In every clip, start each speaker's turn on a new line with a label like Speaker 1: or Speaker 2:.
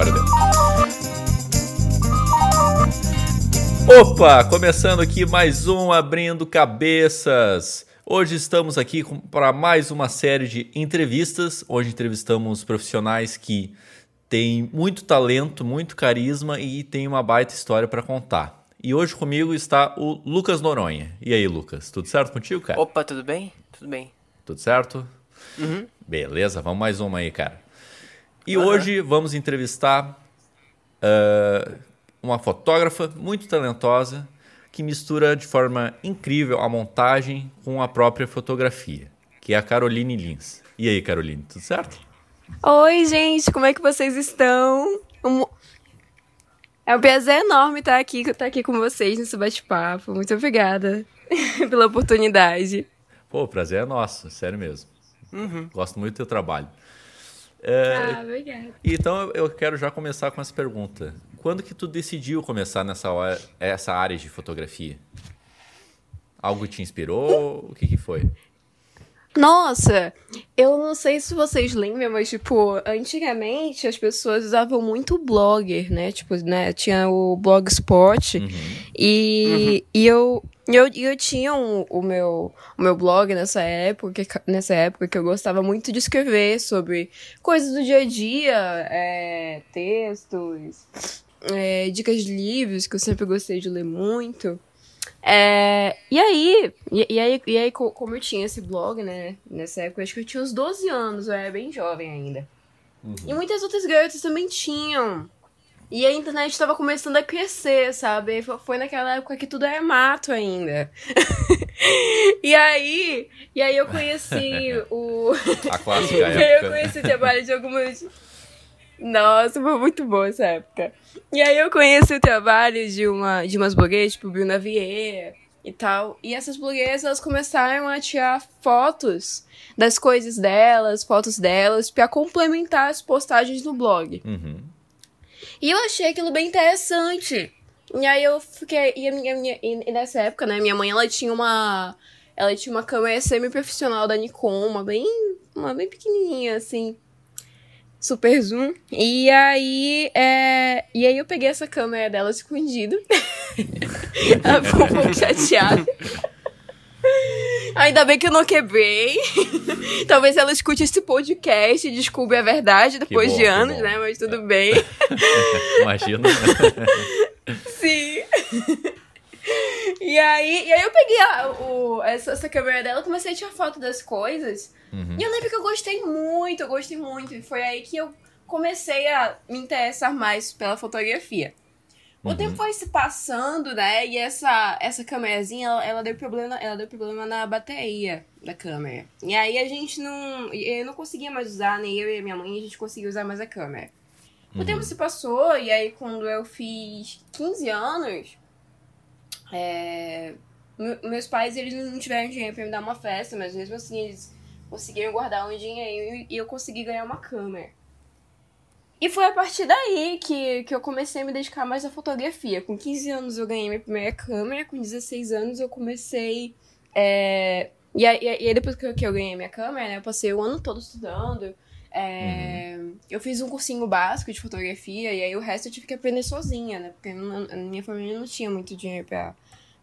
Speaker 1: agora deu. Opa, começando aqui mais um Abrindo Cabeças. Hoje estamos aqui para mais uma série de entrevistas. Hoje entrevistamos profissionais que têm muito talento, muito carisma e têm uma baita história para contar. E hoje comigo está o Lucas Noronha. E aí, Lucas, tudo certo contigo, cara?
Speaker 2: Opa, tudo bem? Tudo bem.
Speaker 1: Tudo certo?
Speaker 2: Uhum.
Speaker 1: Beleza, vamos mais uma aí, cara. E uhum. hoje vamos entrevistar uh, uma fotógrafa muito talentosa que mistura de forma incrível a montagem com a própria fotografia, que é a Caroline Lins. E aí, Caroline, tudo certo?
Speaker 3: Oi, gente, como é que vocês estão? Um... É um prazer enorme estar aqui, estar aqui com vocês nesse bate-papo. Muito obrigada pela oportunidade.
Speaker 1: Pô, o prazer é nosso, sério mesmo.
Speaker 2: Uhum.
Speaker 1: Gosto muito do teu trabalho.
Speaker 3: É, ah, obrigada.
Speaker 1: Então eu quero já começar com essa pergunta. Quando que tu decidiu começar nessa hora, essa área de fotografia? Algo te inspirou? O que, que foi?
Speaker 3: Nossa, eu não sei se vocês lembram, mas, tipo, antigamente as pessoas usavam muito blogger, né? Tipo, né? Tinha o Blogspot. Uhum. E, uhum. e eu, eu, eu tinha um, o, meu, o meu blog nessa época, nessa época que eu gostava muito de escrever sobre coisas do dia a dia, é, textos, é, dicas de livros, que eu sempre gostei de ler muito. É, e aí, e, e, aí, e aí, como eu tinha esse blog, né, nessa época, acho que eu tinha uns 12 anos, eu era bem jovem ainda. Uhum. E muitas outras garotas também tinham. E a internet estava começando a crescer, sabe? Foi naquela época que tudo era mato ainda. e aí, e aí eu conheci o
Speaker 1: a clássica época.
Speaker 3: eu conheci o trabalho de algumas nossa, foi muito boa essa época. E aí eu conheci o trabalho de, uma, de umas blogueiras, tipo Bruna Vieira e tal. E essas blogueiras, elas começaram a tirar fotos das coisas delas, fotos delas, para complementar as postagens no blog.
Speaker 1: Uhum.
Speaker 3: E eu achei aquilo bem interessante. E aí eu fiquei. E, minha, minha, e nessa época, né, minha mãe, ela tinha uma. Ela tinha uma câmera semi-profissional da Nikon, uma bem. Uma bem pequenininha, assim super zoom. E aí, é... e aí eu peguei essa câmera dela escondido. Ela ficou um pouco chateada. Ainda bem que eu não quebrei. Talvez ela escute esse podcast e descubra a verdade depois bom, de anos, né? Mas tudo bem.
Speaker 1: Imagina.
Speaker 3: Sim. E aí, e aí eu peguei a, o, essa, essa câmera dela, comecei a tirar foto das coisas. Uhum. E eu lembro que eu gostei muito, eu gostei muito. E foi aí que eu comecei a me interessar mais pela fotografia. O uhum. tempo foi se passando, né? E essa, essa câmerazinha, ela, ela, deu problema, ela deu problema na bateria da câmera. E aí a gente não. Eu não conseguia mais usar, nem eu e a minha mãe, a gente conseguia usar mais a câmera. O uhum. tempo se passou, e aí quando eu fiz 15 anos, é, meus pais, eles não tiveram dinheiro pra me dar uma festa, mas mesmo assim eles conseguiram guardar um dinheiro e eu consegui ganhar uma câmera. E foi a partir daí que, que eu comecei a me dedicar mais à fotografia. Com 15 anos eu ganhei minha primeira câmera, com 16 anos eu comecei. É... E, aí, e aí depois que eu, que eu ganhei minha câmera, né, eu passei o ano todo estudando. É... Uhum. Eu fiz um cursinho básico de fotografia e aí o resto eu tive que aprender sozinha, né? Porque a minha família não tinha muito dinheiro pra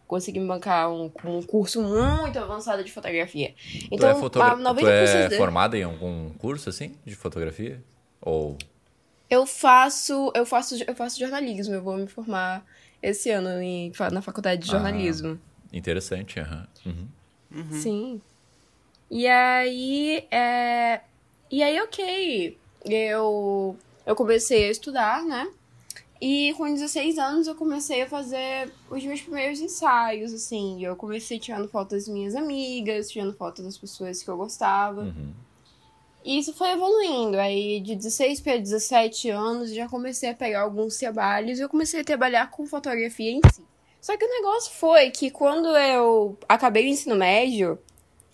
Speaker 3: conseguir me bancar um, um curso muito avançado de fotografia. Então,
Speaker 1: tu é, fotogra... 90% tu é de... formada em algum curso assim de fotografia? Ou
Speaker 3: eu faço, eu faço, eu faço jornalismo. Eu vou me formar esse ano em, na faculdade de ah, jornalismo.
Speaker 1: Ah, interessante, uhum.
Speaker 3: Uhum. Sim. E aí, é... e aí, ok. Eu, eu comecei a estudar, né? E com 16 anos eu comecei a fazer os meus primeiros ensaios, assim. Eu comecei tirando fotos das minhas amigas, tirando fotos das pessoas que eu gostava.
Speaker 1: Uhum.
Speaker 3: E isso foi evoluindo. Aí de 16 para 17 anos já comecei a pegar alguns trabalhos e eu comecei a trabalhar com fotografia em si. Só que o negócio foi que quando eu acabei o ensino médio,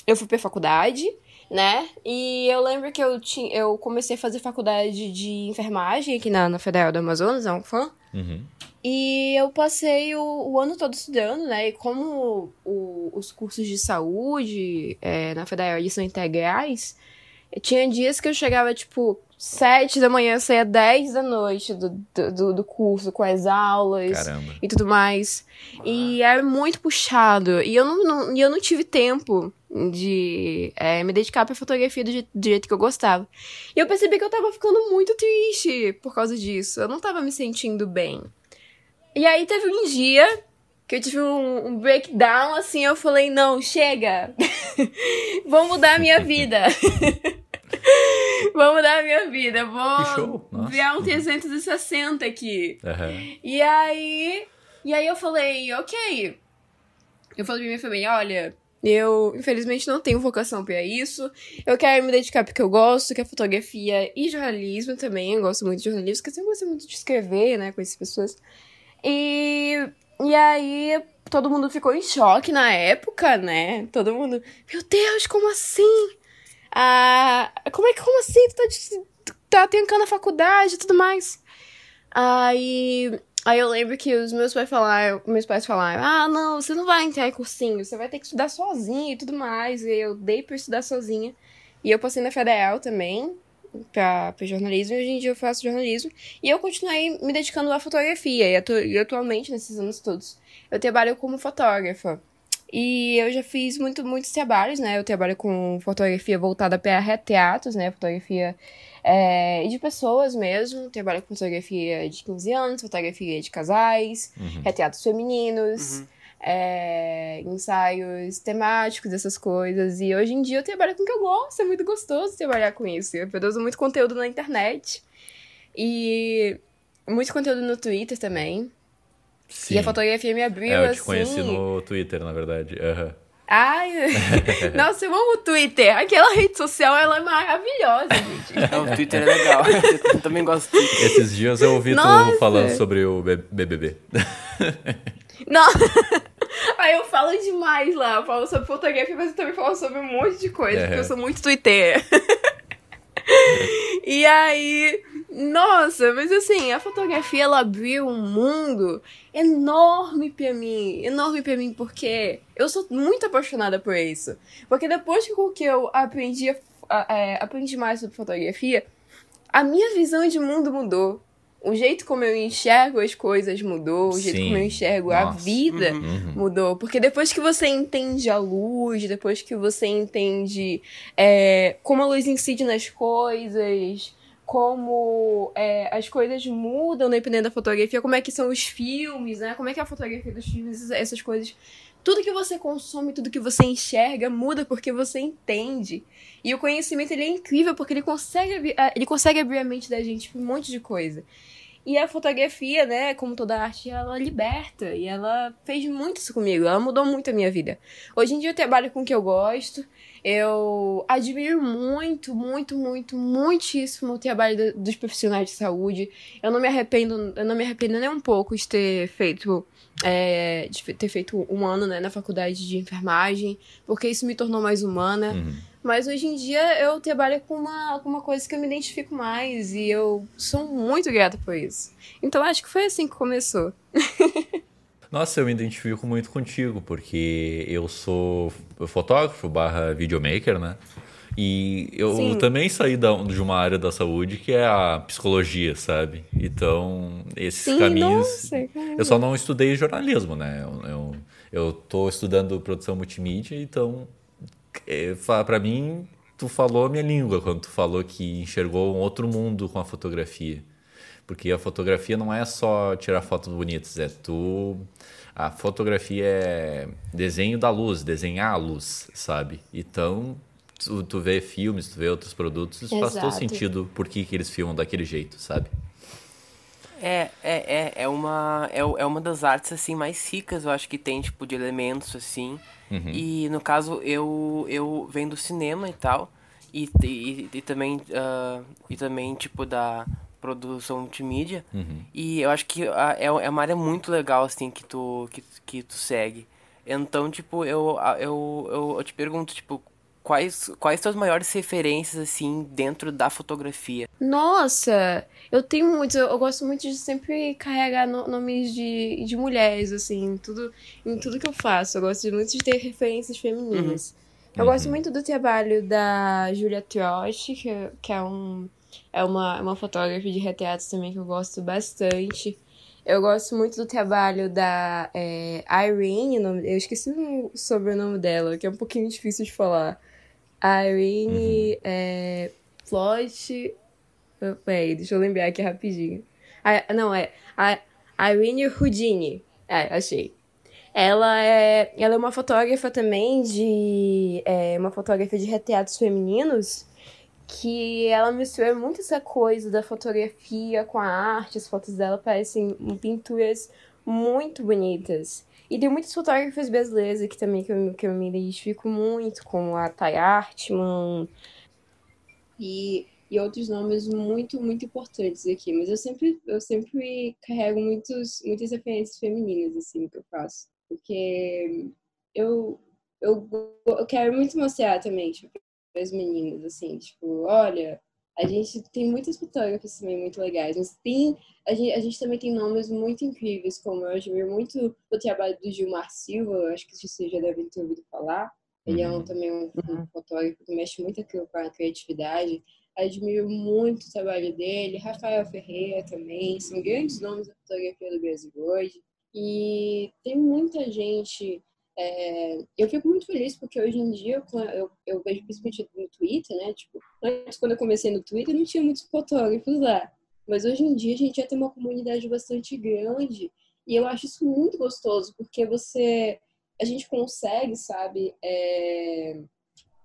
Speaker 3: eu fui pra faculdade né? E eu lembro que eu, tinha, eu comecei a fazer faculdade de enfermagem aqui na, na Federal do Amazonas, é um fã.
Speaker 1: Uhum.
Speaker 3: E eu passei o, o, ano todo estudando, né? E como o, os cursos de saúde é, na Federal são integrais, Tinha dias que eu chegava, tipo, sete da manhã, saía dez da noite do, do, do curso, com as aulas
Speaker 1: Caramba.
Speaker 3: e tudo mais. E era muito puxado. E eu não, não, e eu não tive tempo de é, me dedicar pra fotografia do jeito, do jeito que eu gostava. E eu percebi que eu tava ficando muito triste por causa disso. Eu não tava me sentindo bem. E aí teve um dia que eu tive um, um breakdown, assim, eu falei, não, chega! Vou mudar a minha vida! Vou mudar a minha vida, vou
Speaker 1: Que show, nossa.
Speaker 3: virar um 360 aqui.
Speaker 1: Aham.
Speaker 3: E aí. E aí eu falei, ok. Eu falei pra minha família, olha, eu infelizmente não tenho vocação pra isso. Eu quero me dedicar porque eu gosto, que é fotografia e jornalismo também. Eu gosto muito de jornalismo, porque eu sempre gostei muito de escrever, né, com essas pessoas. E. E aí, todo mundo ficou em choque na época, né? Todo mundo, meu Deus, como assim? Ah, como é que, como assim? Tu tá, tá trancando a faculdade e tudo mais. Aí, aí eu lembro que os meus pais falaram, meus pais falaram, ah, não, você não vai entrar em cursinho, você vai ter que estudar sozinha e tudo mais. E eu dei pra estudar sozinha. E eu passei na federal também, pra jornalismo, e hoje em dia eu faço jornalismo. E eu continuei me dedicando à fotografia, e, atu e atualmente, nesses anos todos, eu trabalho como fotógrafa. E eu já fiz muito, muitos trabalhos, né? Eu trabalho com fotografia voltada para retratos, né? Fotografia é, de pessoas mesmo. Trabalho com fotografia de 15 anos, fotografia de casais,
Speaker 1: Uhum.
Speaker 3: retratos femininos, é, ensaios temáticos, essas coisas. E hoje em dia eu trabalho com o que eu gosto, é muito gostoso trabalhar com isso. Eu produzo muito conteúdo na internet. E muito conteúdo no Twitter também.
Speaker 1: Sim.
Speaker 3: E a fotografia me abriu,
Speaker 1: É, eu te
Speaker 3: assim.
Speaker 1: conheci no Twitter, na verdade. Aham.
Speaker 3: Ai, nossa, eu amo o Twitter. Aquela rede social, ela é maravilhosa, gente.
Speaker 2: Não, o Twitter é legal. Eu também gosto do Twitter.
Speaker 1: Esses dias eu ouvi tu
Speaker 3: Nossa!
Speaker 1: falando sobre o BBB.
Speaker 3: Não. Aí eu falo demais lá. Eu falo sobre fotografia, mas eu também falo sobre um monte de coisa,
Speaker 1: É.
Speaker 3: porque eu sou muito Twitter. e aí, nossa, mas assim, a fotografia ela abriu um mundo enorme pra mim, enorme pra mim, porque eu sou muito apaixonada por isso. Porque depois que eu aprendi, a- a- é, aprendi mais sobre fotografia, a minha visão de mundo mudou. O jeito como eu enxergo as coisas mudou, o jeito
Speaker 1: Sim.
Speaker 3: como eu enxergo a
Speaker 1: Nossa.
Speaker 3: vida
Speaker 1: Uhum.
Speaker 3: mudou. Porque depois que você entende a luz, depois que você entende é, como a luz incide nas coisas, como é, as coisas mudam dependendo da fotografia, como é que são os filmes, né? Como é que é a fotografia dos filmes, essas coisas. Tudo que você consome, tudo que você enxerga muda porque você entende. E o conhecimento ele é incrível porque ele consegue, ah, ele consegue abrir a mente da gente pra um monte de coisa. E a fotografia, né, como toda arte, ela liberta. E ela fez muito isso comigo. Ela mudou muito a minha vida. Hoje em dia eu trabalho com o que eu gosto. Eu admiro muito, muito, muito, muitíssimo o trabalho do- dos profissionais de saúde. Eu não me arrependo, eu não me arrependo nem um pouco de ter feito, é, de ter feito um ano né, na faculdade de enfermagem, porque isso me tornou mais humana.
Speaker 1: Uhum.
Speaker 3: Mas hoje em dia eu trabalho com uma, com uma coisa que eu me identifico mais e eu sou muito grata por isso. Então acho que foi assim que começou.
Speaker 1: Nossa, eu me identifico muito contigo, porque eu sou fotógrafo barra videomaker, né? E eu
Speaker 3: Sim.
Speaker 1: também saí da, de uma área da saúde que é a psicologia, sabe? Então, esses
Speaker 3: Sim,
Speaker 1: caminhos.
Speaker 3: nossa,
Speaker 1: eu só não estudei jornalismo, né? Eu, eu, eu tô estudando produção multimídia, então, é, pra mim, tu falou a minha língua quando tu falou que enxergou um outro mundo com a fotografia. Porque a fotografia não é só tirar fotos bonitas, é tu. A fotografia é desenho da luz, desenhar a luz, sabe? Então, tu, tu vê filmes, tu vê outros produtos, faz todo sentido por que, que eles filmam daquele jeito, sabe?
Speaker 2: É, é, é, é uma é, é uma das artes assim mais ricas, eu acho que tem tipo de elementos assim. E no caso eu eu venho do cinema e tal e, e, e também ah, e também tipo da produção multimídia. E eu acho que ah, é, é uma área muito legal assim que tu que, que tu segue. Então, tipo, eu, eu, eu, eu te pergunto, tipo, quais quais tuas maiores referências assim dentro da fotografia?
Speaker 3: Nossa, eu tenho muito, eu gosto muito de sempre carregar no- nomes de, de mulheres, assim, em tudo, em tudo que eu faço. Eu gosto muito de ter referências femininas. Eu uhum. gosto muito do trabalho da Julia Trott, que, que é, um, é uma, uma fotógrafa de retratos também que eu gosto bastante. Eu gosto muito do trabalho da é, Irene, eu esqueci o sobrenome dela, que é um pouquinho difícil de falar. Irene uhum. é, Plot. Peraí, deixa eu lembrar aqui rapidinho. Ah, não, é a Irene Houdini. É, achei. Ela é, ela é uma fotógrafa também de. É, uma fotógrafa de retratos femininos que ela mistura muito essa coisa da fotografia com a arte. As fotos dela parecem pinturas muito bonitas. E tem muitas fotógrafas brasileiras aqui também que eu, que eu me identifico muito, como a Thay Artman e, e outros nomes muito, muito importantes aqui. Mas eu sempre, eu sempre carrego muitos, muitas referências femininas, assim, que eu faço. Porque eu, eu, eu quero muito mostrar também, tipo, as meninas, assim, tipo, olha, a gente tem muitas fotógrafas também muito legais, mas tem, a gente, a gente também tem nomes muito incríveis, como eu admiro muito o trabalho do Gilmar Silva, acho que vocês já devem ter ouvido falar. Ele é um, uhum. também um, um uhum. fotógrafo que mexe muito com a criatividade. Admiro muito o trabalho dele. Rafael Ferreira também, são grandes nomes da fotografia do Brasil hoje. E tem muita gente. É, eu fico muito feliz porque hoje em dia eu, eu, eu, vejo principalmente no Twitter, né? Tipo, antes, quando eu comecei no Twitter, não tinha muitos fotógrafos lá. Mas hoje em dia a gente já tem uma comunidade bastante grande e eu acho isso muito gostoso porque você, a gente consegue, sabe, é,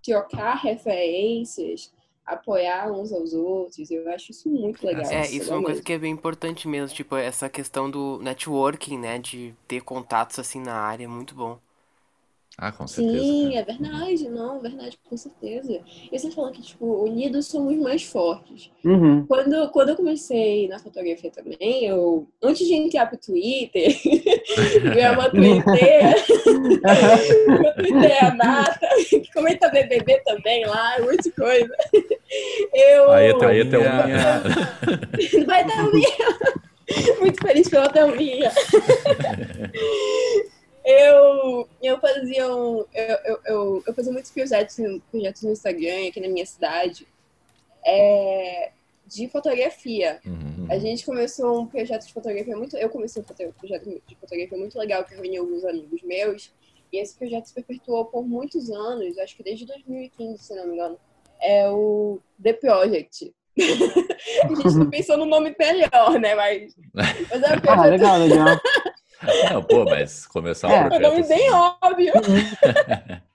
Speaker 3: trocar referências, apoiar uns aos outros. Eu acho isso muito legal.
Speaker 2: É, isso é uma coisa que é bem importante mesmo, tipo, essa questão do networking, né? De ter contatos assim na área, é muito bom.
Speaker 1: Ah, com certeza.
Speaker 3: Sim, é verdade, não, verdade, com certeza. E você falou que, tipo, unidos somos mais fortes.
Speaker 4: Uhum.
Speaker 3: Quando, quando eu comecei na fotografia também, eu, antes de entrar pro Twitter, ver uma Twitter, eu Twitter a Nata, que comenta BBB também lá, muita coisa. Eu...
Speaker 1: Aí, aí até o
Speaker 3: Vai ter o minha. Muito feliz pela Thelminha eu, eu fazia um, eu, eu, eu, eu, fazia muitos projetos, projetos no Instagram aqui na minha cidade é, de fotografia. Uhum. A gente começou um projeto de fotografia muito. Eu comecei um projeto de fotografia muito legal que reuniu alguns amigos meus. E esse projeto se perpetuou por muitos anos, acho que desde 2015, se não me engano. É o The Project. a gente não pensou no nome melhor, né? Mas,
Speaker 4: mas é um projeto... Ah, legal, legal.
Speaker 1: Não, pô, mas começar é. um projeto.
Speaker 3: É um nome assim... bem óbvio.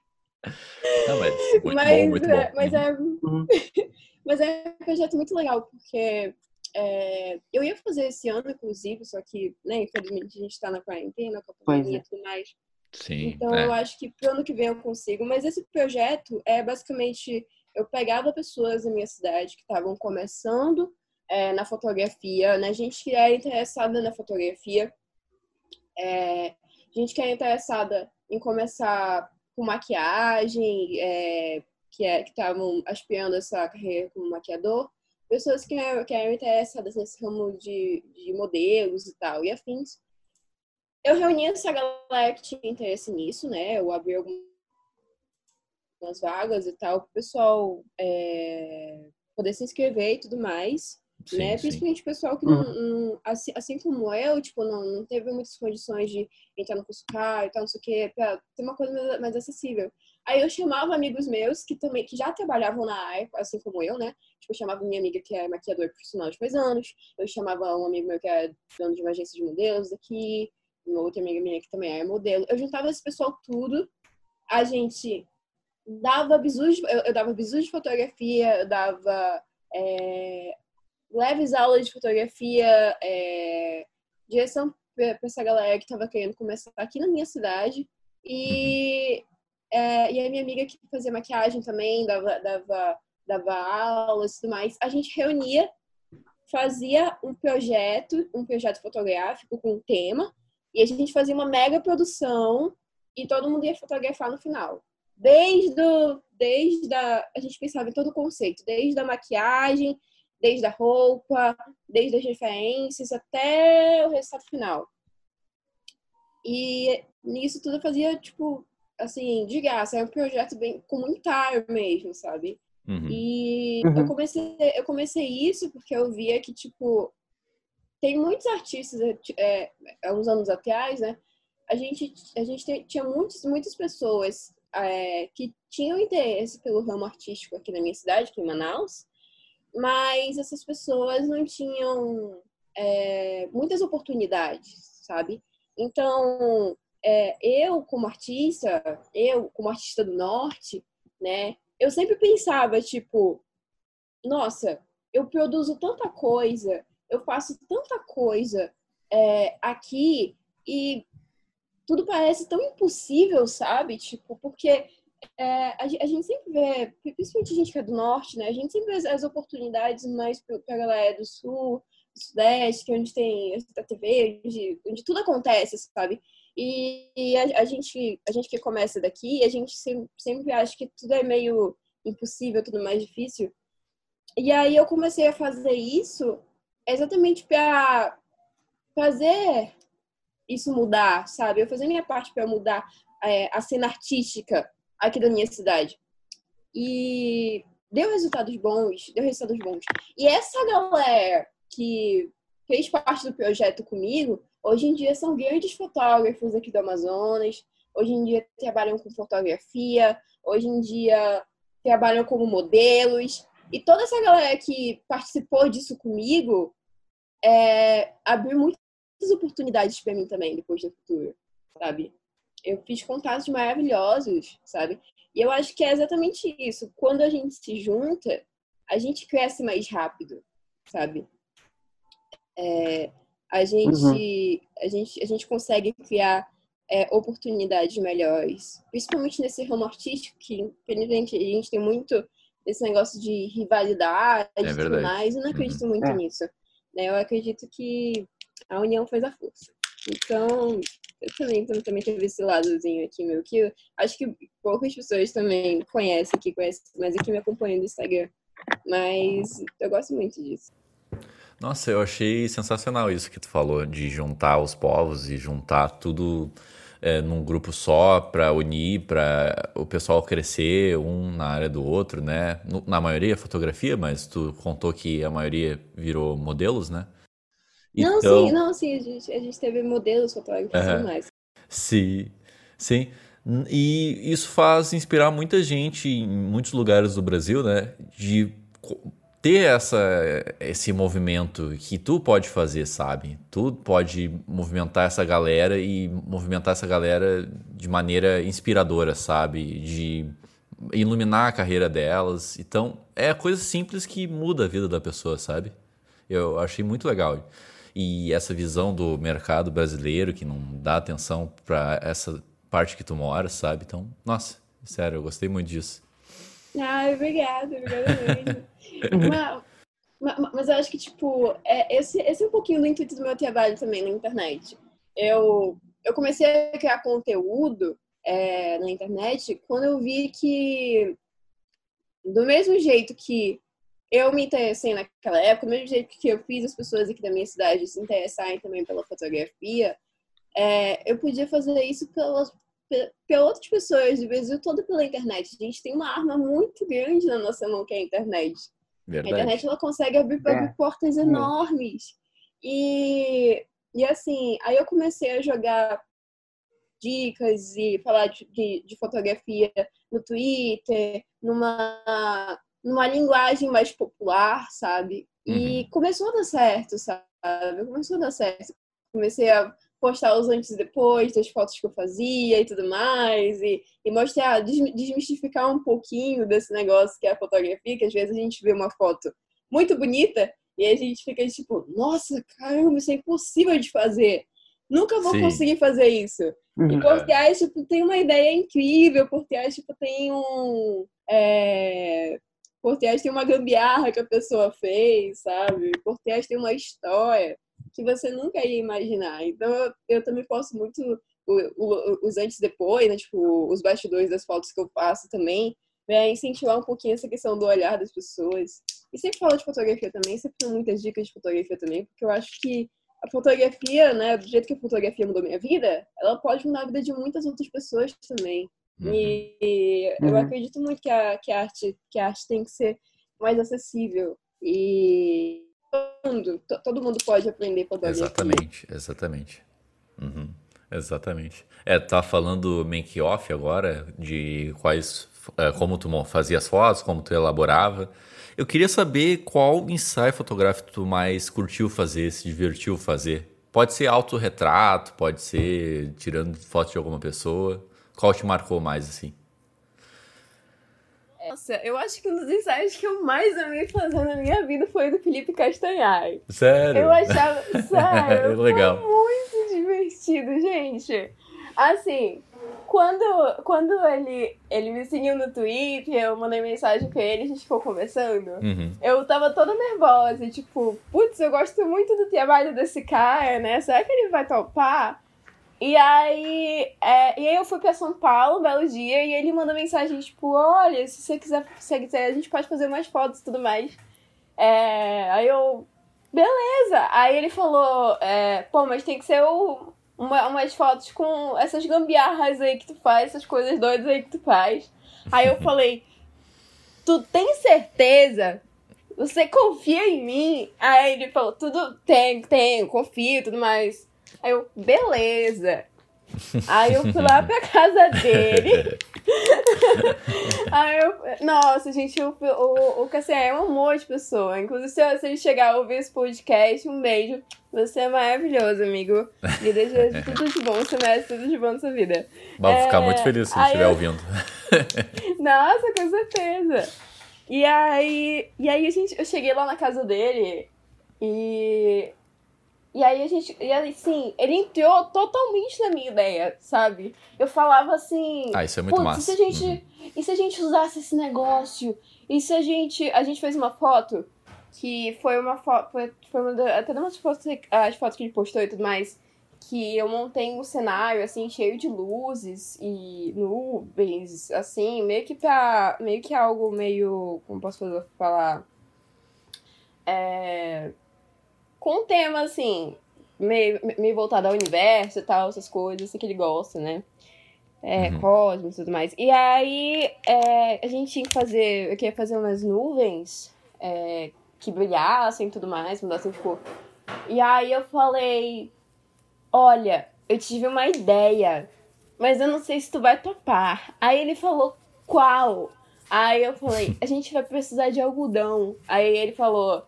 Speaker 1: Não, mas muito mas, bom, muito
Speaker 3: é,
Speaker 1: bom.
Speaker 3: Mas é, uhum. mas é um projeto muito legal, porque é, eu ia fazer esse ano, inclusive, só que, né, infelizmente a gente tá na quarentena, com a pandemia e é. tudo mais.
Speaker 1: Sim.
Speaker 3: Então
Speaker 1: é.
Speaker 3: eu acho que pro ano que vem eu consigo. Mas esse projeto é basicamente eu pegava pessoas da minha cidade que estavam começando é, na fotografia, né? Gente que é interessada na fotografia é, gente que é interessada em começar com maquiagem, é, que é, estavam aspirando essa carreira como maquiador, pessoas que, é, que eram interessadas nesse ramo de, de modelos e tal, e afins. Eu reuni essa galera que tinha interesse nisso, né? Eu abri algumas vagas e tal, para o pessoal é, poder se inscrever e tudo mais. Sim, né? Principalmente o pessoal que não, uhum. não, assim, assim como eu, tipo, não, não teve muitas condições de entrar no curso caro e tal, não sei o quê, pra ter uma coisa mais, mais, acessível. Aí eu chamava amigos meus que também, que já trabalhavam na área, assim como eu, né? Tipo, eu chamava minha amiga que é maquiadora profissional de dois anos, eu chamava um amigo meu que é dono de uma agência de modelos aqui, uma outra amiga minha que também é modelo. Eu juntava esse pessoal tudo, a gente dava bisus, eu, eu dava bisus de fotografia, eu dava é, leves aulas de fotografia, é, direção para essa galera que estava querendo começar aqui na minha cidade. E, é, e a minha amiga que fazia maquiagem também, dava, dava, dava aulas e tudo mais. A gente reunia, fazia um projeto, um projeto fotográfico com um tema, e a gente fazia uma mega produção e todo mundo ia fotografar no final. Desde, do, desde a, a gente pensava em todo o conceito, desde a maquiagem, desde a roupa, desde as referências até o resultado final. E nisso tudo eu fazia, tipo, assim, de graça, é um projeto bem comunitário mesmo, sabe? Uhum. E uhum. eu comecei eu comecei isso porque eu via que, tipo, tem muitos artistas, é, há uns anos atrás, né? A gente, a gente tinha muitos, muitas pessoas é, que tinham interesse pelo ramo artístico aqui na minha cidade, aqui em Manaus, mas essas pessoas não tinham é, muitas oportunidades, sabe? Então, é, eu como artista, eu como artista do norte, né? Eu sempre pensava tipo, nossa, eu produzo tanta coisa, eu faço tanta coisa é, aqui e tudo parece tão impossível, sabe? Tipo, porque é, a, a, gente sempre vê, principalmente a gente que é do norte, né? A gente sempre vê as, oportunidades mais para a galera do sul, do sudeste, que é onde tem a TV, onde, onde tudo acontece, sabe? E, e a, a, gente, a gente que começa daqui, a gente sempre, sempre acha que tudo é meio impossível, tudo mais difícil. E aí eu comecei a fazer isso exatamente para fazer isso mudar, sabe? Eu fazer minha parte para mudar é, a cena artística aqui da minha cidade. E deu resultados bons, deu resultados bons. E essa galera que fez parte do projeto comigo, hoje em dia são grandes fotógrafos aqui do Amazonas, hoje em dia trabalham com fotografia, hoje em dia trabalham como modelos. E toda essa galera que participou disso comigo é, abriu muitas oportunidades para mim também depois do futuro, sabe? Eu fiz contatos maravilhosos, sabe? E eu acho que é exatamente isso. Quando a gente se junta, a gente cresce mais rápido, sabe? É, a gente, uhum. a gente, a gente consegue criar é, oportunidades melhores, principalmente nesse ramo artístico que, infelizmente, a gente tem muito esse negócio de rivalidade é e tudo mais. Eu não acredito uhum. muito é. nisso. Né? Eu acredito que a união faz a força. Então, eu também, também teve esse ladozinho aqui meu, que acho que poucas pessoas também conhecem aqui, conhecem, mas aqui me acompanham no Instagram. Mas eu gosto muito disso.
Speaker 1: Nossa, eu achei sensacional isso que tu falou, de juntar os povos e juntar tudo é, num grupo só para unir, para o pessoal crescer um na área do outro, né? Na maioria fotografia, mas tu contou que a maioria virou modelos, né?
Speaker 3: Não, então... sim, não, sim, a gente, a gente teve modelos fotógrafos e tudo mais.
Speaker 1: Sim, sim. E isso faz inspirar muita gente em muitos lugares do Brasil, né? De ter essa, esse movimento que tu pode fazer, sabe? Tu pode movimentar essa galera e movimentar essa galera de maneira inspiradora, sabe? De iluminar a carreira delas. Então, é coisa simples que muda a vida da pessoa, sabe? Eu achei muito legal. E essa visão do mercado brasileiro que não dá atenção para essa parte que tu mora, sabe? Então, nossa, sério, eu gostei muito disso.
Speaker 3: Ah, obrigada, obrigada mesmo. mas, mas eu acho que, tipo, é, esse, esse é um pouquinho do intuito do meu trabalho também na internet. Eu, eu comecei a criar conteúdo é, na internet quando eu vi que, do mesmo jeito que eu me interessei naquela época, do mesmo jeito que eu fiz as pessoas aqui da minha cidade se interessarem também pela fotografia, é, eu podia fazer isso pelas, para outras pessoas do Brasil todo pela internet. A gente tem uma arma muito grande na nossa mão que é a internet. Verdade. A internet ela consegue abrir, é. abrir portas é. enormes. E, e assim, aí eu comecei a jogar dicas e falar de, de, de fotografia no Twitter, numa, numa linguagem mais popular, sabe? E uhum. começou a dar certo, sabe? Começou a dar certo. Comecei a postar os antes e depois das fotos que eu fazia e tudo mais, e, e mostrar, desmistificar um pouquinho desse negócio que é a fotografia, que às vezes a gente vê uma foto muito bonita e a gente fica tipo, nossa, caramba, isso é impossível de fazer. Nunca vou Sim. conseguir fazer isso. Uhum. E por trás, tipo, tem uma ideia incrível, por trás, tipo, tem um. É... Por trás tem uma gambiarra que a pessoa fez, sabe? Por trás tem uma história que você nunca ia imaginar. Então, eu, também posto muito os antes e depois, né? Tipo, os bastidores das fotos que eu faço também, para incentivar um pouquinho essa questão do olhar das pessoas. E sempre falo de fotografia também, sempre tenho muitas dicas de fotografia também, porque eu acho que a fotografia, né, do jeito que a fotografia mudou minha vida, ela pode mudar a vida de muitas outras pessoas também. Uhum. E eu uhum. acredito muito que a, que, a arte, que a arte tem que ser mais acessível. E todo mundo, todo mundo pode aprender fotografia.
Speaker 1: Exatamente, exatamente. Uhum. Exatamente. É, tá falando make off agora de quais é, como tu fazia as fotos, como tu elaborava. Eu queria saber qual ensaio fotográfico tu mais curtiu fazer, se divertiu fazer. Pode ser autorretrato, pode ser tirando foto de alguma pessoa. Qual te marcou mais, assim?
Speaker 3: Nossa, eu acho que um dos ensaios que eu mais amei fazer na minha vida foi o do Felipe Castanhar.
Speaker 1: Sério?
Speaker 3: Eu achava. Sério,
Speaker 1: Legal.
Speaker 3: Foi muito divertido, gente. Assim, quando, quando ele, ele me seguiu no Twitter, eu mandei mensagem pra ele, a gente ficou conversando.
Speaker 1: Uhum.
Speaker 3: Eu tava toda nervosa, tipo, putz, eu gosto muito do trabalho desse cara, né? Será que ele vai topar? E aí, é, e aí eu fui pra São Paulo um belo dia e ele mandou mensagem, tipo, olha, se você quiser, se você quiser, a gente pode fazer mais fotos e tudo mais. É, aí eu, beleza. Aí ele falou, é, pô, mas tem que ser o, uma, umas fotos com essas gambiarras aí que tu faz, essas coisas doidas aí que tu faz. Aí eu falei, tu tem certeza? Você confia em mim? Aí ele falou, tudo tem, tenho, confio e tudo mais. Aí eu, beleza. Aí eu fui lá pra casa dele. Aí eu, nossa, gente, o, o, o Cassian é um amor de pessoa. Inclusive, se, se ele chegar a ouvir esse podcast, um beijo. Você é maravilhoso, amigo. E desejo tudo de bom, você merece tudo de bom na sua vida.
Speaker 1: Vou é, ficar muito feliz se ele estiver eu... ouvindo.
Speaker 3: nossa, com certeza. E aí, e aí a gente, eu cheguei lá na casa dele e e aí a gente. E assim, ele entrou totalmente na minha ideia, sabe? Eu falava assim.
Speaker 1: Ah, isso é muito massa.
Speaker 3: E se a gente, uhum. e se a gente usasse esse negócio? E se a gente. A gente fez uma foto que foi uma foto. Foi, foi uma da, até umas fotos, as fotos que ele postou e tudo mais. Que eu montei um cenário, assim, cheio de luzes e nuvens, assim, meio que pra. Meio que algo meio. Como posso falar? É com um tema, assim, meio, meio voltado ao universo e tal, essas coisas assim, que ele gosta, né? É, uhum. cosmos e tudo mais. E aí, é, a gente tinha que fazer, eu queria fazer umas nuvens é, que brilhassem e tudo mais, mudassem de cor. E aí eu falei, olha, eu tive uma ideia, mas eu não sei se tu vai topar. Aí ele falou, qual? Aí eu falei, a gente vai precisar de algodão. Aí ele falou,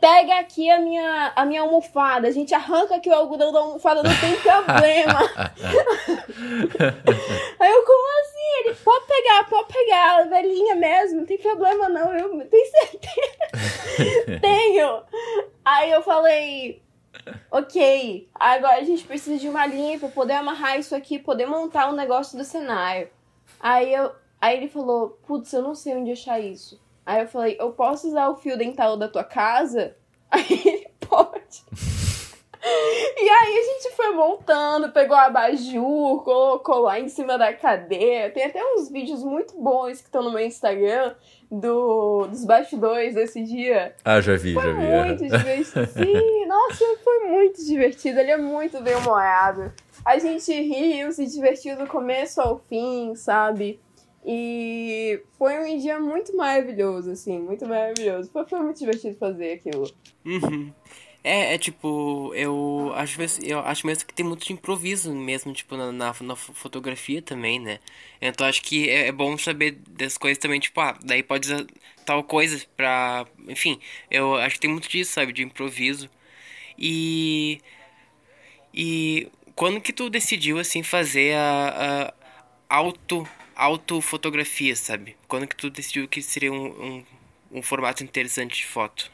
Speaker 3: pega aqui a minha, a minha almofada, a gente arranca aqui o algodão da almofada, não tem problema. Aí eu, como assim? Ele, pode pegar, pode pegar, velhinha mesmo, não tem problema não, eu tenho certeza. tenho. Aí eu falei, ok, agora a gente precisa de uma linha pra poder amarrar isso aqui, poder montar um negócio do cenário. Aí, eu, aí ele falou, putz, eu não sei onde achar isso. Aí eu falei, eu posso usar o fio dental da tua casa? Aí ele pode. E aí a gente foi montando, pegou a abajur, colocou lá em cima da cadeira. Tem até uns vídeos muito bons que estão no meu Instagram do, dos bastidores desse dia.
Speaker 1: Ah, já vi,
Speaker 3: foi
Speaker 1: já vi.
Speaker 3: Muito divertido. Sim, nossa, foi muito divertido. Ele é muito bem humorado. A gente riu, se divertiu do começo ao fim, sabe? E foi um dia muito maravilhoso, assim, muito maravilhoso. Foi, foi muito divertido fazer aquilo.
Speaker 2: Uhum. É, é tipo, eu acho, eu acho mesmo que tem muito de improviso mesmo, tipo, na, na, na fotografia também, né? Então acho que é, é, bom saber das coisas também, tipo, ah, daí pode usar tal coisa pra. Enfim, eu acho que tem muito disso, sabe, de improviso. E. E quando que tu decidiu, assim, fazer a, a auto autofotografia, sabe? Quando que tu decidiu que seria um, um, um formato interessante de foto?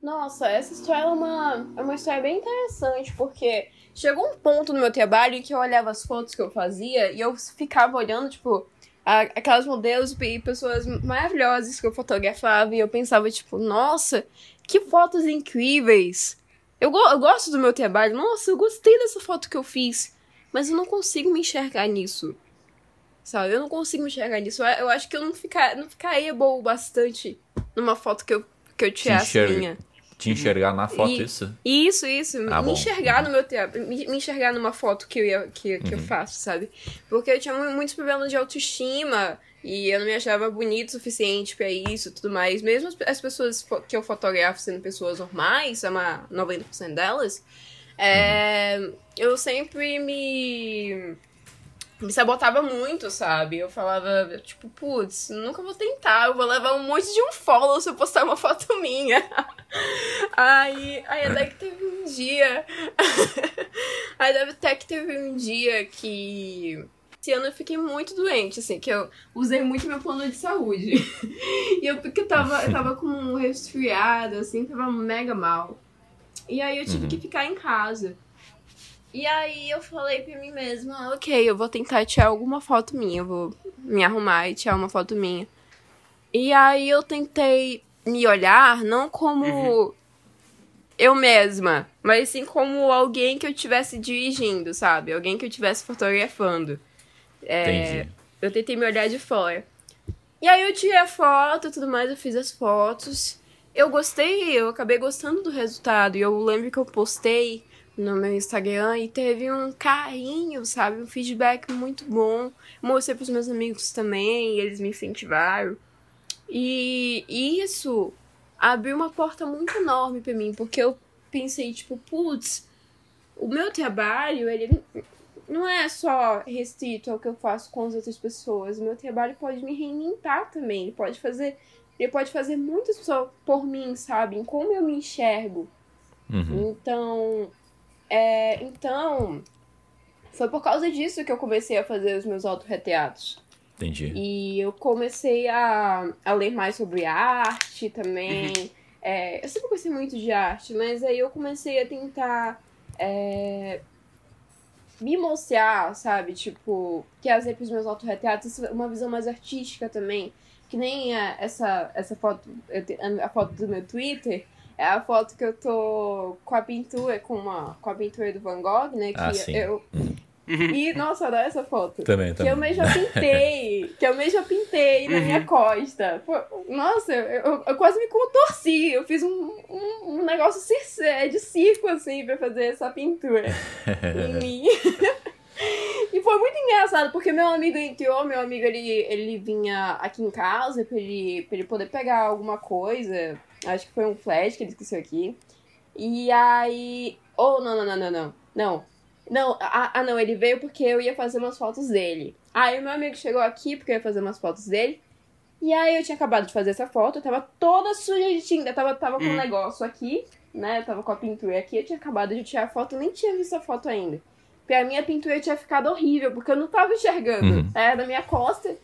Speaker 3: Nossa, essa história é uma, é uma história bem interessante, porque chegou um ponto no meu trabalho em que eu olhava as fotos que eu fazia e eu ficava olhando, tipo, aquelas modelos e pessoas maravilhosas que eu fotografava e eu pensava, tipo, nossa, que fotos incríveis! Eu, go eu gosto do meu trabalho, nossa, eu gostei dessa foto que eu fiz, mas eu não consigo me enxergar nisso. Sabe? Eu não consigo enxergar nisso. Eu acho que eu não, ficar, não ficaria bom bastante numa foto que eu, que eu tirasse minha.
Speaker 1: Te enxergar na foto, e, isso?
Speaker 3: Isso, isso. Ah, me bom. enxergar uhum. no meu teatro. Me, me, enxergar numa foto que eu, ia, que, que uhum. eu faço, sabe? Porque eu tinha muitos problemas de autoestima. E eu não me achava bonito o suficiente para isso tudo mais. Mesmo as pessoas que eu fotografo sendo pessoas normais, uma 90% delas, é, uhum. eu sempre me me sabotava muito, sabe? Eu falava, tipo, putz, nunca vou tentar, eu vou levar um monte de um follow se eu postar uma foto minha. aí, aí até que teve um dia. aí até que teve um dia que. Esse ano eu fiquei muito doente, assim, que eu usei muito meu plano de saúde. e eu, porque eu tava, eu tava com um resfriado, assim, tava mega mal. E aí eu tive uhum. que ficar em casa. E aí eu falei pra mim mesma, ok, eu vou tentar tirar alguma foto minha, eu vou me arrumar e tirar uma foto minha. E aí eu tentei me olhar não como uhum. eu mesma, mas sim como alguém que eu estivesse dirigindo, sabe? Alguém que eu estivesse fotografando. É, eu tentei me olhar de fora. E aí eu tirei a foto e tudo mais, eu fiz as fotos. Eu gostei, eu acabei gostando do resultado. E eu lembro que eu postei no meu Instagram e teve um carinho, sabe? Um feedback muito bom. Mostrei pros meus amigos também, eles me incentivaram. E isso abriu uma porta muito enorme para mim, porque eu pensei, tipo, putz, o meu trabalho, ele não é só restrito ao que eu faço com as outras pessoas. O meu trabalho pode me reinventar também. Ele pode fazer, ele pode fazer muitas pessoas por mim, sabe? Em como eu me enxergo. Uhum. Então, é, então, foi por causa disso que eu comecei a fazer os meus autorretratos.
Speaker 1: Entendi.
Speaker 3: E eu comecei a, a ler mais sobre arte também. Uhum. É, eu sempre gostei muito de arte, mas aí eu comecei a tentar é, me mostrar, sabe? Tipo, trazer para os meus autorretratos uma visão mais artística também. Que nem a, essa, essa foto, a foto do meu Twitter é a foto que eu tô com a pintura, com, uma, com a pintura do Van Gogh, né? Que
Speaker 1: ah, sim.
Speaker 3: eu. Uhum. E, nossa, adoro essa foto.
Speaker 1: Também, também.
Speaker 3: Que eu mesmo pintei. que eu mesmo pintei na minha uhum. costa. Nossa, eu, eu, quase me contorci. Eu fiz um, um, um negócio de circo, assim, pra fazer essa pintura em mim. E foi muito engraçado, porque meu amigo entrou, meu amigo ele, ele vinha aqui em casa pra ele, pra ele poder pegar alguma coisa Acho que foi um flash que ele esqueceu aqui. E aí. Oh, não, não, não, não, não. Não. Não, ah, ah, não, ele veio porque eu ia fazer umas fotos dele. Aí o meu amigo chegou aqui porque eu ia fazer umas fotos dele. E aí eu tinha acabado de fazer essa foto, eu tava toda suja de tinta, eu tava, tava com um hum. negócio aqui, né? Eu tava com a pintura aqui, eu tinha acabado de tirar a foto, nem tinha visto a foto ainda. Porque a minha pintura tinha ficado horrível, porque eu não tava enxergando. Uhum. É, da minha costa.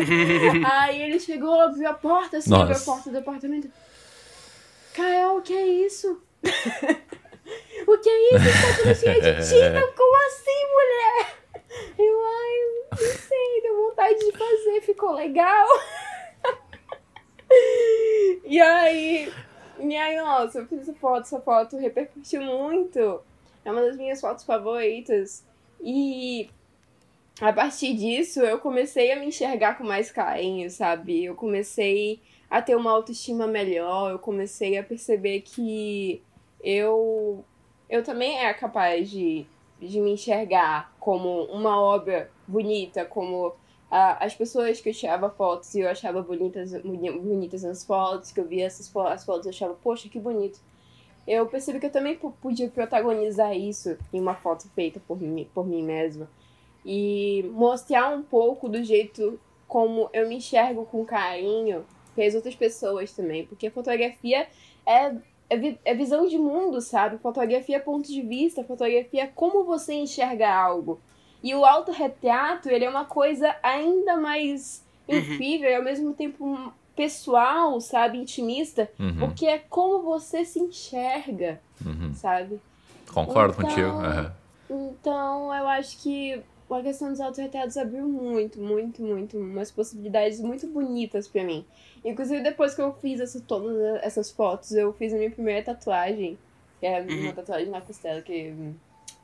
Speaker 3: aí ele chegou, abriu a porta, assim, abriu a porta do apartamento. Kael, o que é isso? o que é isso? Está tudo cheio de tinta? Como assim, mulher? Eu, ai, não sei, deu vontade de fazer, ficou legal. e aí, e aí, nossa, eu fiz essa foto, essa foto repercutiu muito. É uma das minhas fotos favoritas. E a partir disso, eu comecei a me enxergar com mais carinho, sabe? Eu comecei a ter uma autoestima melhor, eu comecei a perceber que eu, eu também era capaz de, de me enxergar como uma obra bonita, como as pessoas que eu tirava fotos e eu achava bonitas, bonitas nas fotos, que eu via essas fo as fotos e achava, poxa, que bonito. Eu percebi que eu também podia protagonizar isso em uma foto feita por mim, por mim mesma. E mostrar um pouco do jeito como eu me enxergo com carinho para as outras pessoas também, porque fotografia é, é, é, visão de mundo, sabe? Fotografia é ponto de vista, fotografia é como você enxerga algo. E o autorretrato, ele é uma coisa ainda mais uhum. incrível e ao mesmo tempo pessoal, sabe? Intimista, uhum. porque é como você se enxerga,
Speaker 1: uhum.
Speaker 3: sabe?
Speaker 1: Concordo então, contigo.
Speaker 3: Então, eu acho que a questão dos autorretratos abriu muito, muito, muito, umas possibilidades muito bonitas para mim. Inclusive, depois que eu fiz essa, todas essas fotos, eu fiz a minha primeira tatuagem, que é uma uhum. tatuagem na costela, que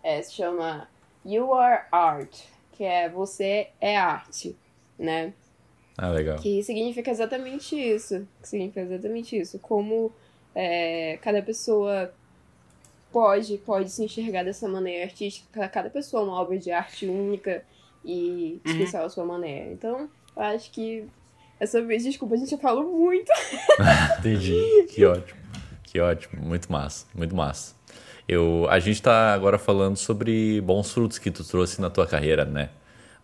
Speaker 3: é, se chama You Are Art, que é Você é Arte, né?
Speaker 1: Ah, legal.
Speaker 3: Que significa exatamente isso. Que significa exatamente isso. Como É, cada pessoa pode, pode se enxergar dessa maneira artística. Cada pessoa é uma obra de arte única e uhum. especial uhum. à sua maneira. Então, eu acho que essa vez, desculpa, a gente já falou muito.
Speaker 1: Entendi. Que ótimo. Que ótimo. Muito massa. Muito massa. Eu, a gente está agora falando sobre bons frutos que tu trouxe na tua carreira, né?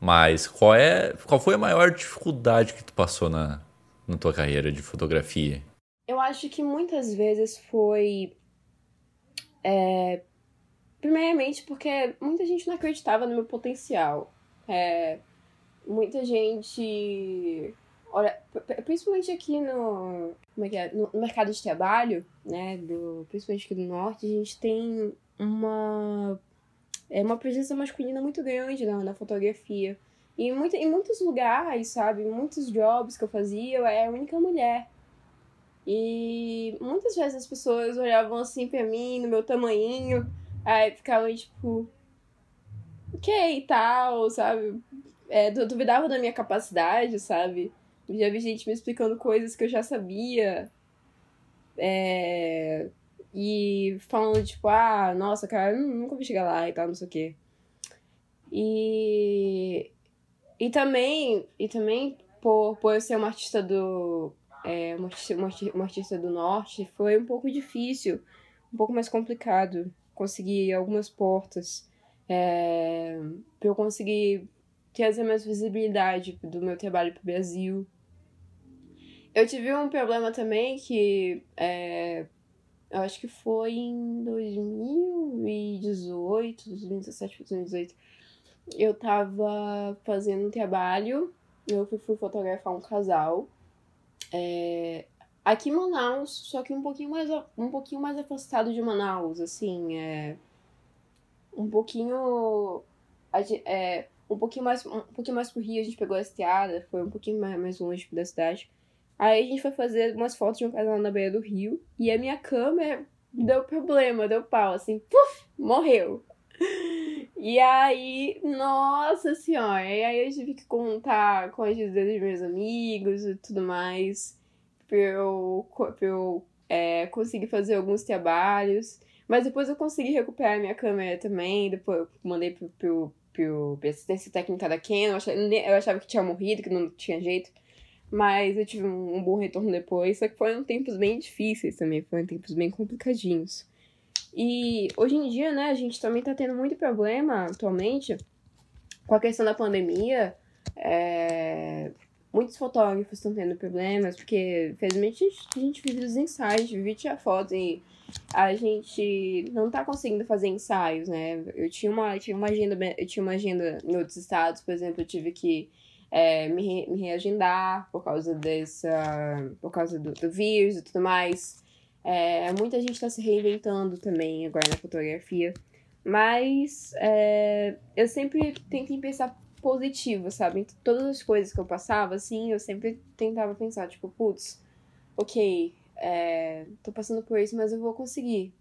Speaker 1: Mas qual é, qual foi a maior dificuldade que tu passou na, na tua carreira de fotografia?
Speaker 3: Eu acho que muitas vezes foi é, primeiramente porque muita gente não acreditava no meu potencial. É, muita gente. Olha, principalmente aqui no, é é? no mercado de trabalho, né? Do, principalmente aqui do norte, a gente tem uma, é uma presença masculina muito grande na, na fotografia. E muito, em muitos lugares, sabe? Em muitos jobs que eu fazia, eu era a única mulher. E muitas vezes as pessoas olhavam assim pra mim, no meu tamanhinho, aí ficavam tipo, ok e tal, sabe? É, duvidava da minha capacidade, sabe? Já vi gente me explicando coisas que eu já sabia. É, e falando, tipo, ah, nossa, cara, nunca vou chegar lá e tal, não sei o quê. E. E também, e também por, por eu ser uma artista do é, uma, uma artista do norte, foi um pouco difícil, um pouco mais complicado conseguir algumas portas é, para eu conseguir trazer mais visibilidade do meu trabalho para o Brasil. Eu tive um problema também que é, eu acho que foi em 2018, 2017, 2018. Eu tava fazendo um trabalho, eu fui, fui fotografar um casal é, aqui em Manaus, só que um pouquinho mais um pouquinho mais afastado de Manaus, assim, é um pouquinho é, um pouquinho mais um pouquinho mais pro Rio, a gente pegou a estrada, foi um pouquinho mais, mais longe da cidade. Aí a gente foi fazer umas fotos de um casal na beira do rio e a minha câmera deu problema, deu pau, assim, puf, morreu. E aí, nossa senhora, e aí eu tive que contar com a ajuda dos meus amigos e tudo mais pra eu, pra eu é, conseguir fazer alguns trabalhos. Mas depois eu consegui recuperar minha câmera também, depois eu mandei pro, pro, pro, pro assistência técnica da Canon, eu achava, eu achava que tinha morrido, que não tinha jeito. Mas eu tive um, um bom retorno depois, só que foram tempos bem difíceis também, foram tempos bem complicadinhos. E hoje em dia, né, a gente também tá tendo muito problema atualmente com a questão da pandemia. É... Muitos fotógrafos estão tendo problemas, porque, infelizmente, a gente vive dos ensaios, vive tirar fotos e a gente não tá conseguindo fazer ensaios, né? Eu tinha uma, tinha uma agenda, eu tinha uma agenda em outros estados, por exemplo, eu tive que é, me, me reagendar por causa dessa. por causa do, do vírus e tudo mais. É, muita gente está se reinventando também agora na fotografia. Mas é, eu sempre tentei pensar positivo, sabe? Todas as coisas que eu passava, assim, eu sempre tentava pensar, tipo, putz, ok, é, tô passando por isso, mas eu vou conseguir.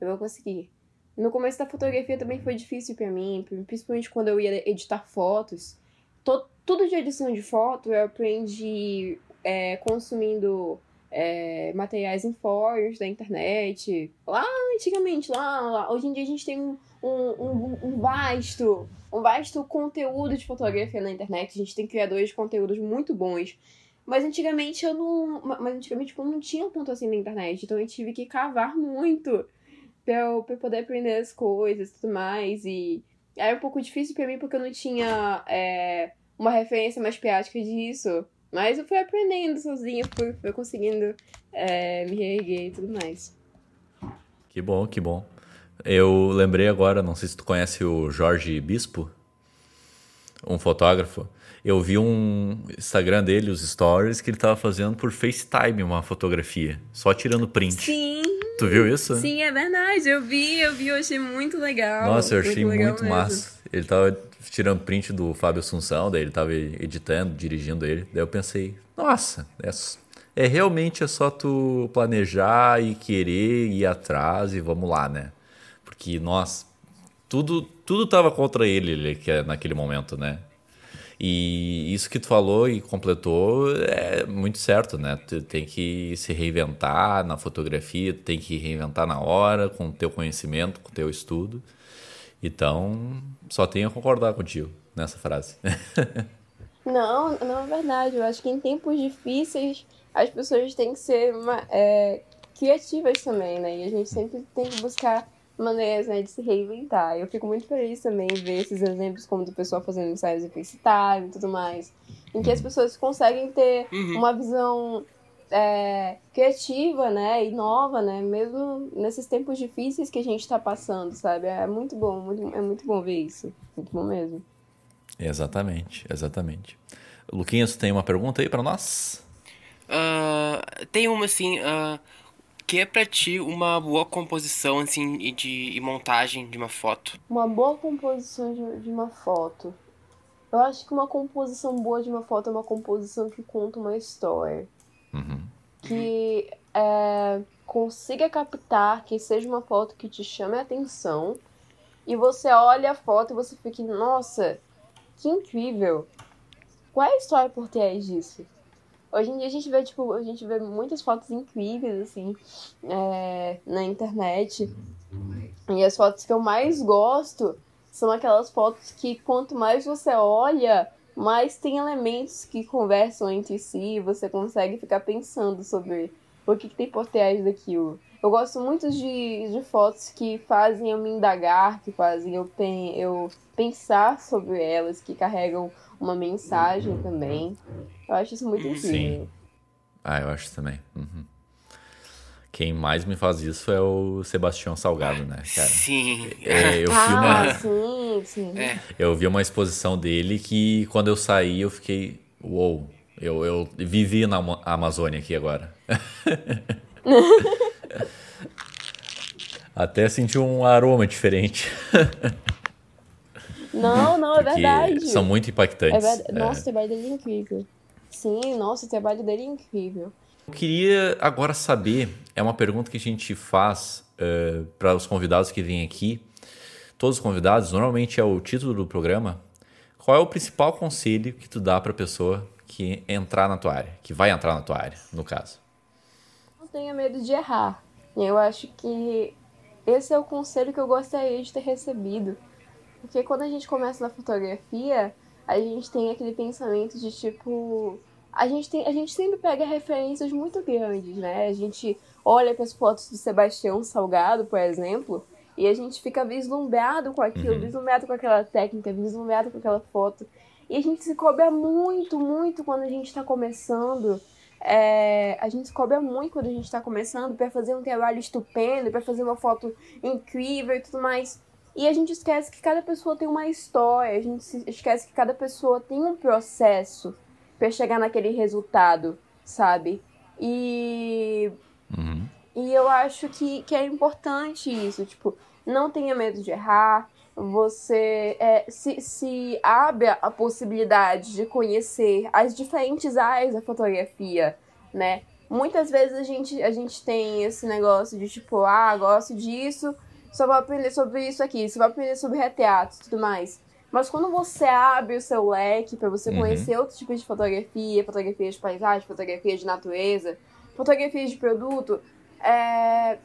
Speaker 3: Eu vou conseguir. No começo da fotografia também foi difícil para mim, principalmente quando eu ia editar fotos. Todo, tudo de edição de foto eu aprendi é, consumindo é, materiais em fóruns da internet. Lá antigamente, lá, lá, hoje em dia a gente tem um, um, um, vasto, um vasto conteúdo de fotografia na internet. A gente tem criadores de conteúdos muito bons. Mas antigamente eu não. Mas antigamente tipo, não tinha tanto assim na internet. Então eu tive que cavar muito pra eu, pra eu poder aprender as coisas e tudo mais. E era um pouco difícil para mim porque eu não tinha é, uma referência mais prática disso. Mas eu fui aprendendo sozinha, fui, fui conseguindo é, me reerguer e tudo mais.
Speaker 1: Que bom, que bom. Eu lembrei agora, não sei se tu conhece o Jorge Bispo, um fotógrafo. Eu vi um Instagram dele, os stories, que ele tava fazendo por FaceTime uma fotografia, só tirando print.
Speaker 3: Sim.
Speaker 1: Tu viu isso?
Speaker 3: Sim, é verdade. Eu vi, eu vi, eu achei muito legal.
Speaker 1: Nossa, eu achei muito, muito massa. Ele tava tirando print do Fábio Assunção, daí ele tava editando, dirigindo ele. Daí eu pensei, nossa, é, é realmente é só tu planejar e querer ir atrás e vamos lá, né? Porque, nossa, tudo, tudo tava contra ele, é naquele momento, né? E isso que tu falou e completou é muito certo, né? Tu tem que se reinventar na fotografia, tem que reinventar na hora, com o teu conhecimento, com o teu estudo. Então, só tenho a concordar contigo nessa frase.
Speaker 3: não, não é verdade. Eu acho que em tempos difíceis as pessoas têm que ser é, criativas também, né? E a gente sempre tem que buscar maneiras né, de se reinventar. Eu fico muito feliz também ver esses exemplos como do pessoal fazendo ensaios em FaceTime e tudo mais, em que as pessoas conseguem ter uhum. uma visão é, criativa, né, e nova, né, mesmo nesses tempos difíceis que a gente está passando, sabe? É muito bom, muito, é muito bom ver isso, muito bom mesmo.
Speaker 1: Exatamente, exatamente. Luquinhas, tem uma pergunta aí para nós?
Speaker 2: Uh, tem uma assim. Uh que é pra ti uma boa composição, assim, e de e montagem de uma foto?
Speaker 3: Uma boa composição de, de uma foto. Eu acho que uma composição boa de uma foto é uma composição que conta uma história.
Speaker 1: Uhum.
Speaker 3: Que é, consiga captar, que seja uma foto que te chame a atenção. E você olha a foto e você fica, nossa, que incrível. Qual é a história por trás disso? Hoje em dia a gente vê, tipo, a gente vê muitas fotos incríveis, assim, é, na internet. E as fotos que eu mais gosto são aquelas fotos que quanto mais você olha, mais tem elementos que conversam entre si, você consegue ficar pensando sobre o que, que tem por trás daquilo. Eu gosto muito de, de fotos que fazem eu me indagar, que fazem eu, pen, eu pensar sobre elas, que carregam uma mensagem também. Eu acho isso muito incrível. Sim.
Speaker 1: Ah, eu acho também. Uhum. Quem mais me faz isso é o Sebastião Salgado, né, cara?
Speaker 2: Sim.
Speaker 1: É, eu
Speaker 3: ah,
Speaker 1: vi uma.
Speaker 3: Sim, sim. É.
Speaker 1: Eu vi uma exposição dele que quando eu saí eu fiquei. Uou! Eu, eu vivi na Amazônia aqui agora. Até senti um aroma diferente.
Speaker 3: Não, não, é verdade.
Speaker 1: São muito impactantes.
Speaker 3: É verdade. Nossa, é. o trabalho dele é incrível. Sim, nossa, o trabalho dele é incrível.
Speaker 1: Eu queria agora saber, é uma pergunta que a gente faz uh, para os convidados que vêm aqui. Todos os convidados, normalmente é o título do programa. Qual é o principal conselho que tu dá para a pessoa que entrar na tua área, que vai entrar na tua área, no caso?
Speaker 3: Não tenha medo de errar. Eu acho que esse é o conselho que eu gostaria de ter recebido. Porque quando a gente começa na fotografia, a gente tem aquele pensamento de tipo. A gente, tem, a gente sempre pega referências muito grandes, né? A gente olha para as fotos do Sebastião Salgado, por exemplo, e a gente fica vislumbrado com aquilo, uhum. vislumbrado com aquela técnica, vislumbrado com aquela foto. E a gente se cobra muito, muito quando a gente está começando. É, a gente se cobra muito quando a gente está começando para fazer um trabalho estupendo, para fazer uma foto incrível e tudo mais. E a gente esquece que cada pessoa tem uma história, a gente esquece que cada pessoa tem um processo para chegar naquele resultado, sabe? E.
Speaker 1: Uhum.
Speaker 3: E eu acho que, que é importante isso, tipo, não tenha medo de errar, você é, se, se abre a possibilidade de conhecer as diferentes áreas da fotografia, né? Muitas vezes a gente, a gente tem esse negócio de tipo, ah, gosto disso, só vai aprender sobre isso aqui, só vai aprender sobre retratos e tudo mais. Mas quando você abre o seu leque para você uhum. conhecer outros tipos de fotografia, fotografia de paisagem, fotografia de natureza, fotografia de produto, é...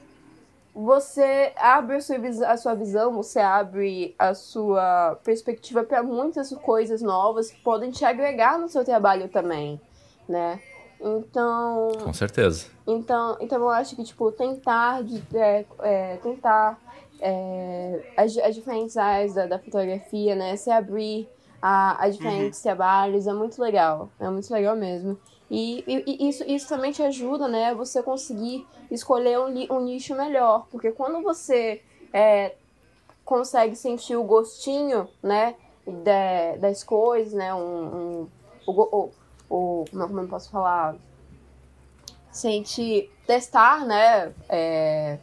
Speaker 3: você abre a sua, a sua visão, você abre a sua perspectiva para muitas coisas novas que podem te agregar no seu trabalho também, né? Então.
Speaker 1: Com certeza.
Speaker 3: Então, então eu acho que, tipo, tentar, é, é, tentar é, as, as diferentes áreas da, da fotografia, né? Se abrir a, a diferentes uhum. trabalhos é muito legal. É muito legal mesmo. E, e, e, isso, isso também te ajuda, né? Você conseguir escolher um, um nicho melhor. Porque quando você é, consegue sentir o gostinho, né? De, das coisas, né? Um, um, o, o, o, como eu posso falar? Sentir, testar, né? É,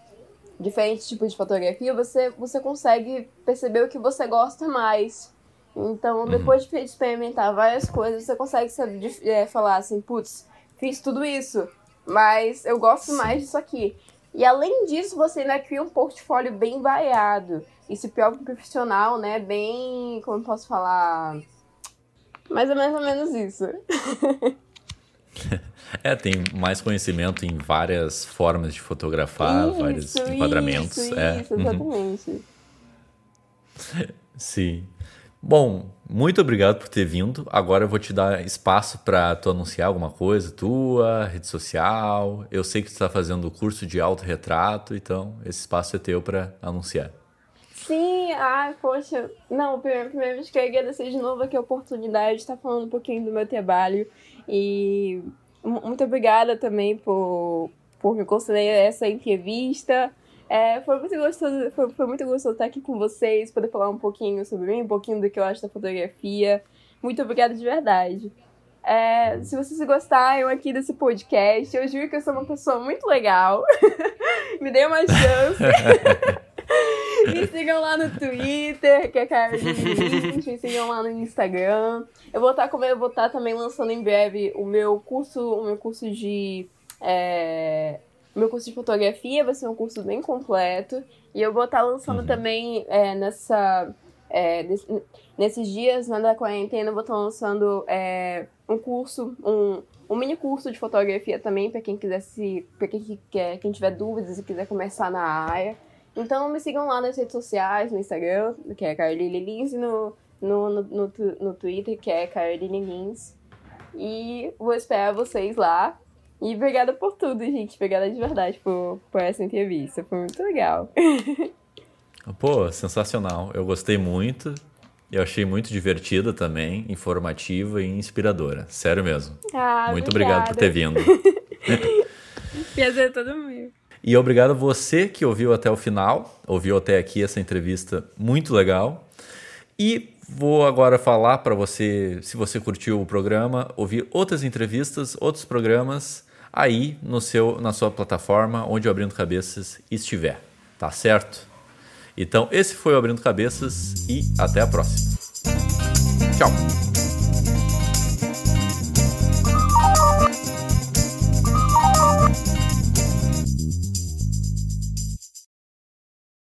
Speaker 3: diferentes tipos de fotografia, você, você consegue perceber o que você gosta mais. Então, uhum. depois de experimentar várias coisas, você consegue saber, é, falar assim, putz, fiz tudo isso, mas eu gosto mais disso aqui. E além disso, você ainda cria um portfólio bem variado. E se próprio profissional, né, bem, como posso falar, Mas é mais ou menos isso.
Speaker 1: É, tem mais conhecimento em várias formas de fotografar,
Speaker 3: isso,
Speaker 1: vários enquadramentos.
Speaker 3: Isso,
Speaker 1: é.
Speaker 3: isso exatamente. Uhum.
Speaker 1: Sim. Bom, muito obrigado por ter vindo. Agora eu vou te dar espaço para tu anunciar alguma coisa tua, rede social. Eu sei que tu está fazendo o curso de autorretrato, então esse espaço é teu para anunciar.
Speaker 3: Sim, ah, poxa. Não, primeiro, primeiro eu agradecer de novo aqui a oportunidade de estar falando um pouquinho do meu trabalho. E muito obrigada também por, por me conceder essa entrevista. É, foi muito gostoso, foi, foi, muito gostoso estar aqui com vocês, poder falar um pouquinho sobre mim, um pouquinho do que eu acho da fotografia. Muito obrigada de verdade. É, se vocês gostaram aqui desse podcast, eu juro que eu sou uma pessoa muito legal. Me dê uma chance. me sigam lá no Twitter, que é Caroline Me sigam lá no Instagram. Eu vou estar, como eu vou estar também lançando em breve o meu curso, o meu curso de é, meu curso de fotografia vai ser um curso bem completo. E eu vou estar lançando uhum. também é, nessa. É, nesse, nesses dias né, da quarentena, eu vou estar lançando é, um curso, um, um mini curso de fotografia também, para quem quiser se. para quem, quer, quem tiver dúvidas e quiser começar na área. Então me sigam lá nas redes sociais, no Instagram, que é Caroline Lins, e no, no, no, no, no Twitter, que é Caroline Lins. E vou esperar vocês lá. E obrigada por tudo, gente. Obrigada de verdade por, por essa entrevista. Foi muito legal.
Speaker 1: Pô, sensacional. Eu gostei muito. Eu achei muito divertida também, informativa e inspiradora. Sério mesmo.
Speaker 3: Ah,
Speaker 1: muito
Speaker 3: obrigada.
Speaker 1: obrigado por ter vindo.
Speaker 3: Prazer todo meu.
Speaker 1: E obrigado a você que ouviu até o final, ouviu até aqui essa entrevista muito legal. E vou agora falar para você, se você curtiu o programa, ouvir outras entrevistas, outros programas aí no seu, na sua plataforma onde o Abrindo Cabeças estiver. Tá certo? Então, esse foi o Abrindo Cabeças e até a próxima. Tchau!